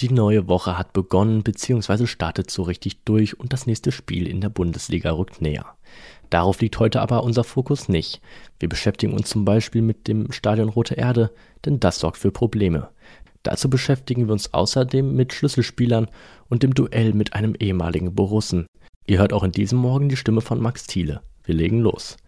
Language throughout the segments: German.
Die neue Woche hat begonnen bzw. startet so richtig durch und das nächste Spiel in der Bundesliga rückt näher. Darauf liegt heute aber unser Fokus nicht. Wir beschäftigen uns zum Beispiel mit dem Stadion Rote Erde, denn das sorgt für Probleme. Dazu beschäftigen wir uns außerdem mit Schlüsselspielern und dem Duell mit einem ehemaligen Borussen. Ihr hört auch in diesem Morgen die Stimme von Max Thiele. Wir legen los.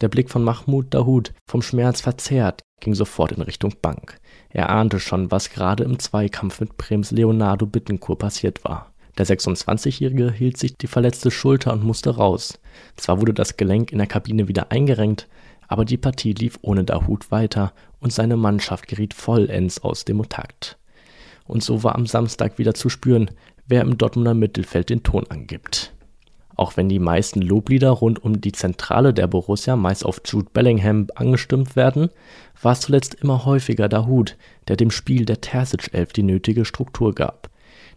Der Blick von Mahmoud Dahoud, vom Schmerz verzerrt, ging sofort in Richtung Bank. Er ahnte schon, was gerade im Zweikampf mit Brems Leonardo Bittencourt passiert war. Der 26-Jährige hielt sich die verletzte Schulter und musste raus. Zwar wurde das Gelenk in der Kabine wieder eingerenkt, aber die Partie lief ohne Dahut weiter und seine Mannschaft geriet vollends aus dem Takt. Und so war am Samstag wieder zu spüren, wer im Dortmunder Mittelfeld den Ton angibt. Auch wenn die meisten Loblieder rund um die Zentrale der Borussia meist auf Jude Bellingham angestimmt werden, war es zuletzt immer häufiger Dahut, der dem Spiel der Terzic-Elf die nötige Struktur gab.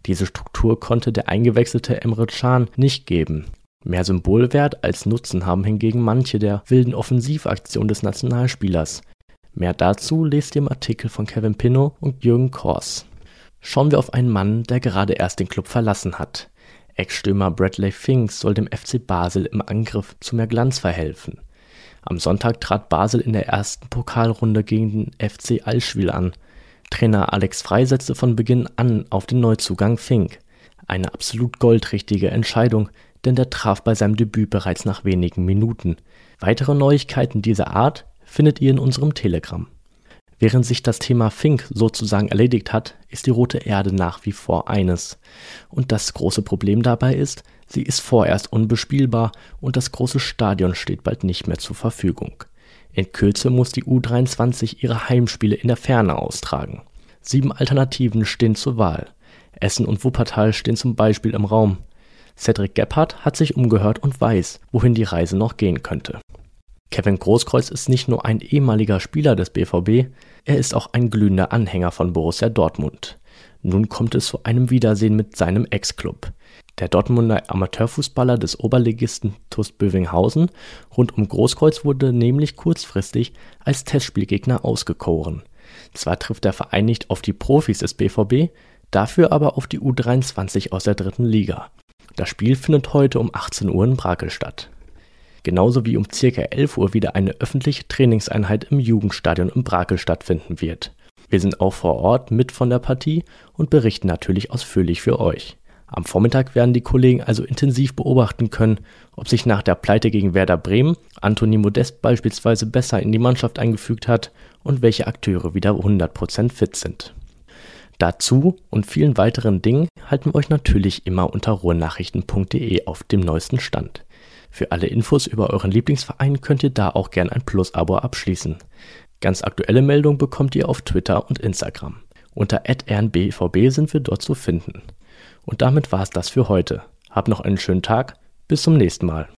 Diese Struktur konnte der eingewechselte Emre Can nicht geben. Mehr Symbolwert als Nutzen haben hingegen manche der wilden Offensivaktionen des Nationalspielers. Mehr dazu lest ihr im Artikel von Kevin Pinnow und Jürgen Kors. Schauen wir auf einen Mann, der gerade erst den Club verlassen hat. Ex-Stürmer Bradley Finks soll dem FC Basel im Angriff zu mehr Glanz verhelfen. Am Sonntag trat Basel in der ersten Pokalrunde gegen den FC Allschwil an. Trainer Alex Frei setzte von Beginn an auf den Neuzugang Fink. Eine absolut goldrichtige Entscheidung, denn der traf bei seinem Debüt bereits nach wenigen Minuten. Weitere Neuigkeiten dieser Art findet ihr in unserem Telegram. Während sich das Thema Fink sozusagen erledigt hat, ist die rote Erde nach wie vor eines. Und das große Problem dabei ist, sie ist vorerst unbespielbar und das große Stadion steht bald nicht mehr zur Verfügung. In Kürze muss die U23 ihre Heimspiele in der Ferne austragen. Sieben Alternativen stehen zur Wahl. Essen und Wuppertal stehen zum Beispiel im Raum. Cedric Gebhardt hat sich umgehört und weiß, wohin die Reise noch gehen könnte. Kevin Großkreuz ist nicht nur ein ehemaliger Spieler des BVB, er ist auch ein glühender Anhänger von Borussia Dortmund. Nun kommt es zu einem Wiedersehen mit seinem Ex-Club. Der Dortmunder Amateurfußballer des Oberligisten TuS Bövinghausen rund um Großkreuz wurde nämlich kurzfristig als Testspielgegner ausgekoren. Zwar trifft der Verein nicht auf die Profis des BVB, dafür aber auf die U23 aus der dritten Liga. Das Spiel findet heute um 18 Uhr in Brakel statt genauso wie um ca. 11 Uhr wieder eine öffentliche Trainingseinheit im Jugendstadion in Brakel stattfinden wird. Wir sind auch vor Ort mit von der Partie und berichten natürlich ausführlich für euch. Am Vormittag werden die Kollegen also intensiv beobachten können, ob sich nach der Pleite gegen Werder Bremen Anthony Modest beispielsweise besser in die Mannschaft eingefügt hat und welche Akteure wieder 100% fit sind. Dazu und vielen weiteren Dingen halten wir euch natürlich immer unter ruhrnachrichten.de auf dem neuesten Stand. Für alle Infos über euren Lieblingsverein könnt ihr da auch gern ein Plus-Abo abschließen. Ganz aktuelle Meldungen bekommt ihr auf Twitter und Instagram. Unter rnbvb sind wir dort zu finden. Und damit war es das für heute. Habt noch einen schönen Tag. Bis zum nächsten Mal.